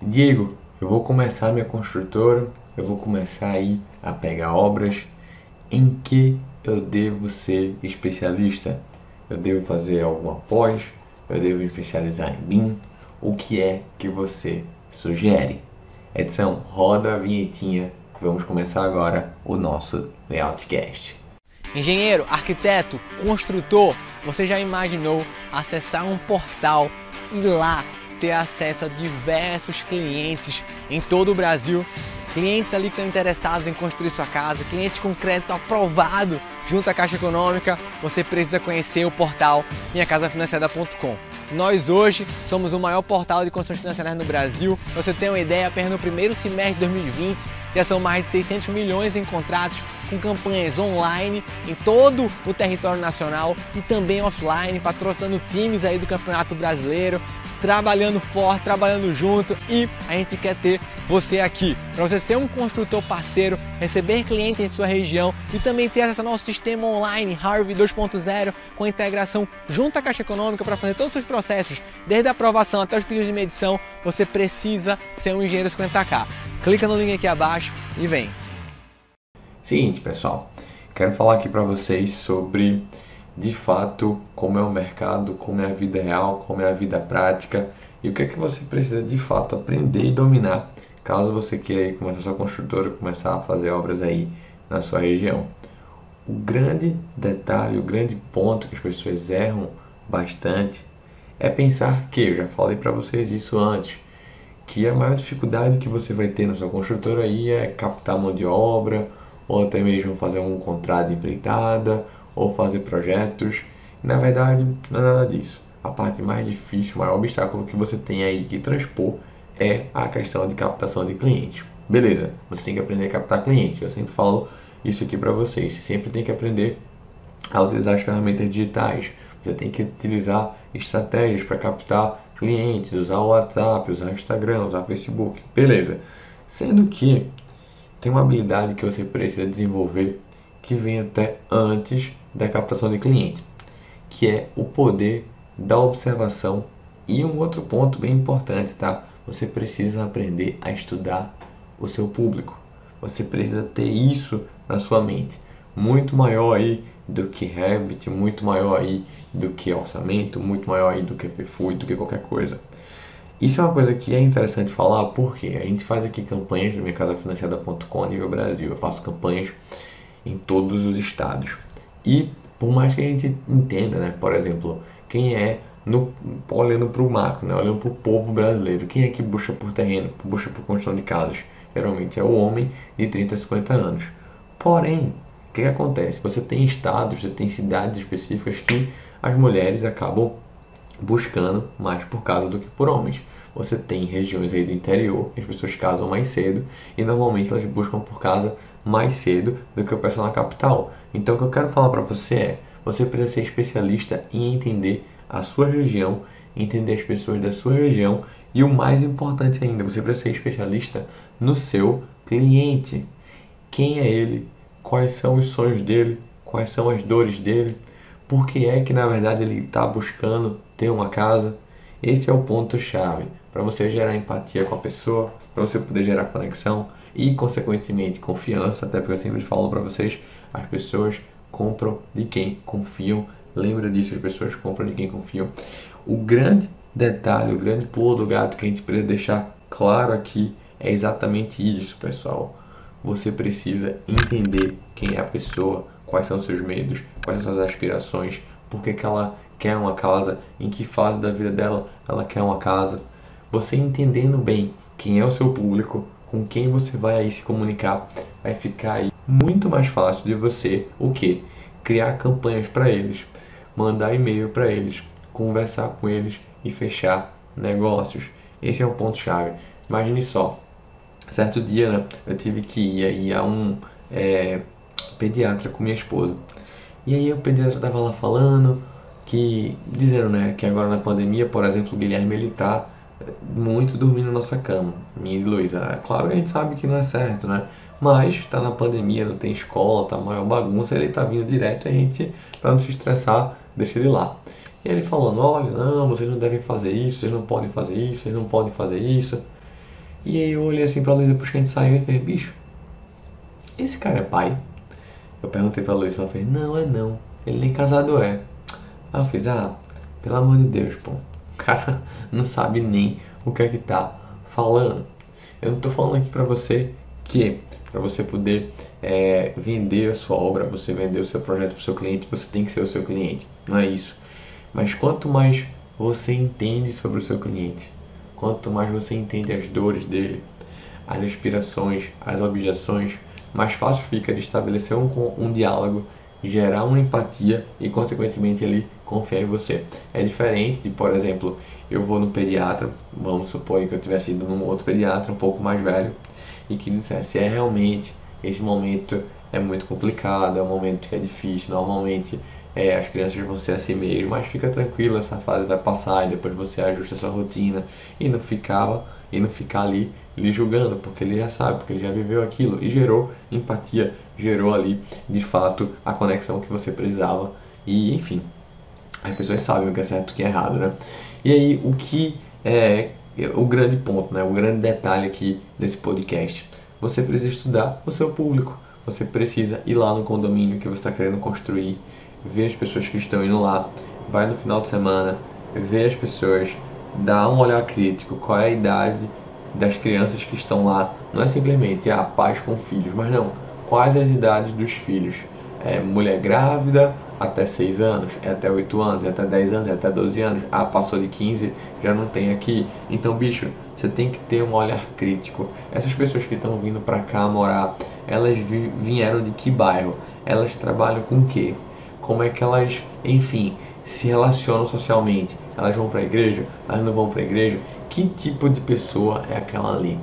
Diego, eu vou começar minha construtora, eu vou começar aí a pegar obras. Em que eu devo ser especialista? Eu devo fazer alguma pós? Eu devo especializar em BIM? O que é que você sugere? Edson, roda a vinhetinha. Vamos começar agora o nosso Layoutcast. Engenheiro, arquiteto, construtor, você já imaginou acessar um portal e lá ter acesso a diversos clientes em todo o Brasil? Clientes ali que estão interessados em construir sua casa, clientes com crédito aprovado junto à Caixa Econômica, você precisa conhecer o portal minhacasafinanciada.com. Nós hoje somos o maior portal de construções financeiras no Brasil. Você tem uma ideia, apenas no primeiro semestre de 2020 já são mais de 600 milhões em contratos com campanhas online em todo o território nacional e também offline, patrocinando times aí do Campeonato Brasileiro, trabalhando forte, trabalhando junto e a gente quer ter você aqui. Para você ser um construtor parceiro, receber clientes em sua região e também ter acesso ao nosso sistema online Harvey 2.0 com integração junto à Caixa Econômica para fazer todos os seus processos, desde a aprovação até os pedidos de medição, você precisa ser um engenheiro 50k. Clica no link aqui abaixo e vem. Seguinte, pessoal, quero falar aqui para vocês sobre de fato como é o mercado, como é a vida real, como é a vida prática e o que é que você precisa de fato aprender e dominar caso você queira começar sua construtora, começar a fazer obras aí na sua região. O grande detalhe, o grande ponto que as pessoas erram bastante é pensar que, eu já falei para vocês isso antes, que a maior dificuldade que você vai ter na sua construtora aí é captar mão de obra, ou até mesmo fazer um contrato de empreitada, ou fazer projetos. Na verdade, não é nada disso. A parte mais difícil, o maior obstáculo que você tem aí que transpor é a questão de captação de clientes. Beleza, você tem que aprender a captar clientes. Eu sempre falo isso aqui para vocês. Você sempre tem que aprender a utilizar as ferramentas digitais. Você tem que utilizar estratégias para captar clientes, usar o WhatsApp, usar Instagram, usar Facebook. Beleza. Sendo que tem uma habilidade que você precisa desenvolver que vem até antes da captação de cliente, que é o poder da observação e um outro ponto bem importante, tá? Você precisa aprender a estudar o seu público. Você precisa ter isso na sua mente. Muito maior aí do que Revit, muito maior aí do que orçamento, muito maior aí do que PFUI, do que qualquer coisa. Isso é uma coisa que é interessante falar porque a gente faz aqui campanhas no minhacasafinanciada.com a nível Brasil. Eu faço campanhas em todos os estados. E por mais que a gente entenda, né, por exemplo, quem é no, olhando para o macro, né? olhando para o povo brasileiro. Quem é que busca por terreno, busca por construção de casas? Geralmente é o homem de 30 a 50 anos. Porém, o que, que acontece? Você tem estados, você tem cidades específicas que as mulheres acabam buscando mais por casa do que por homens. Você tem regiões aí do interior as pessoas casam mais cedo e normalmente elas buscam por casa mais cedo do que o pessoal na capital. Então o que eu quero falar para você é, você precisa ser especialista em entender a sua região, entender as pessoas da sua região e o mais importante ainda, você precisa ser especialista no seu cliente. Quem é ele? Quais são os sonhos dele? Quais são as dores dele? Por que é que na verdade ele está buscando ter uma casa? Esse é o ponto chave para você gerar empatia com a pessoa, para você poder gerar conexão e consequentemente confiança, até porque eu sempre falo para vocês, as pessoas compram de quem confiam Lembra disso, as pessoas compram de quem confiam. O grande detalhe, o grande pulo do gato que a gente precisa deixar claro aqui é exatamente isso, pessoal. Você precisa entender quem é a pessoa, quais são seus medos, quais são suas aspirações, por que, ela quer uma casa, em que fase da vida dela ela quer uma casa. Você entendendo bem quem é o seu público, com quem você vai aí se comunicar, vai ficar aí muito mais fácil de você o que? Criar campanhas para eles mandar e-mail para eles, conversar com eles e fechar negócios. Esse é o ponto chave. Imagine só, certo dia né, eu tive que ir, a um é, pediatra com minha esposa. E aí o pediatra estava lá falando que dizendo né, que agora na pandemia, por exemplo, o Guilherme ele tá muito dormindo na nossa cama, minha e Luísa. É claro que a gente sabe que não é certo, né? Mas está na pandemia, não tem escola, tá maior bagunça, ele tá vindo direto a gente, para não se estressar, deixa ele lá. E ele falando, olha, não, vocês não devem fazer isso, vocês não podem fazer isso, vocês não podem fazer isso. E aí eu olhei assim pra Luísa depois que a gente saiu e falei, bicho, esse cara é pai? Eu perguntei pra Luísa, ela fez, não, é não. Ele nem casado é. Aí eu fiz, ah, pelo amor de Deus, pô. O cara não sabe nem o que é que tá falando. Eu não tô falando aqui pra você que para você poder é, vender a sua obra, você vender o seu projeto para o seu cliente, você tem que ser o seu cliente. Não é isso. Mas quanto mais você entende sobre o seu cliente, quanto mais você entende as dores dele, as aspirações, as objeções, mais fácil fica de estabelecer um, um diálogo, gerar uma empatia e, consequentemente, ele confiar em você. É diferente de, por exemplo, eu vou no pediatra, vamos supor que eu tivesse ido num outro pediatra um pouco mais velho e que dissesse: é realmente esse momento é muito complicado, é um momento que é difícil, normalmente é, as crianças vão ser assim mesmo, mas fica tranquilo, essa fase vai passar e depois você ajusta a sua rotina. E não ficava e não ficar ali lhe julgando, porque ele já sabe, porque ele já viveu aquilo e gerou empatia, gerou ali de fato a conexão que você precisava. E enfim, as pessoas sabem o que é certo e o que é errado, né? E aí o que é o grande ponto, né? O grande detalhe aqui desse podcast, você precisa estudar o seu público, você precisa ir lá no condomínio que você está querendo construir ver as pessoas que estão indo lá, vai no final de semana, ver as pessoas, dá um olhar crítico, qual é a idade das crianças que estão lá. Não é simplesmente a ah, pais com filhos, mas não, quais as idades dos filhos. É mulher grávida até 6 anos, é até 8 anos, é até 10 anos, é até 12 anos. Ah, passou de 15, já não tem aqui. Então, bicho, você tem que ter um olhar crítico. Essas pessoas que estão vindo para cá morar, elas vieram de que bairro? Elas trabalham com o quê? Como é que elas, enfim, se relacionam socialmente. Elas vão para a igreja? Elas não vão para a igreja? Que tipo de pessoa é aquela ali?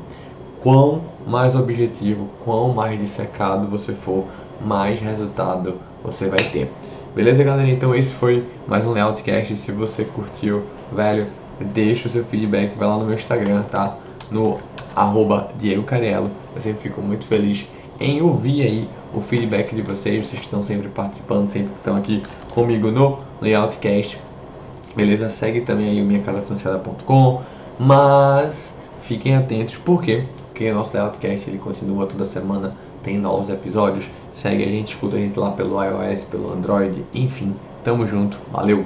Quão mais objetivo, quão mais dissecado você for, mais resultado você vai ter. Beleza, galera? Então esse foi mais um Layoutcast. Se você curtiu, velho, deixa o seu feedback, vai lá no meu Instagram, tá? No arroba Diego Carello. Eu sempre fico muito feliz em ouvir aí o feedback de vocês, vocês estão sempre participando, sempre estão aqui comigo no Layoutcast. Beleza? Segue também aí o minhacasafinanciada.com, mas fiquem atentos, por quê? Porque o nosso Layoutcast ele continua toda semana, tem novos episódios. Segue a gente, escuta a gente lá pelo iOS, pelo Android, enfim. Tamo junto, valeu!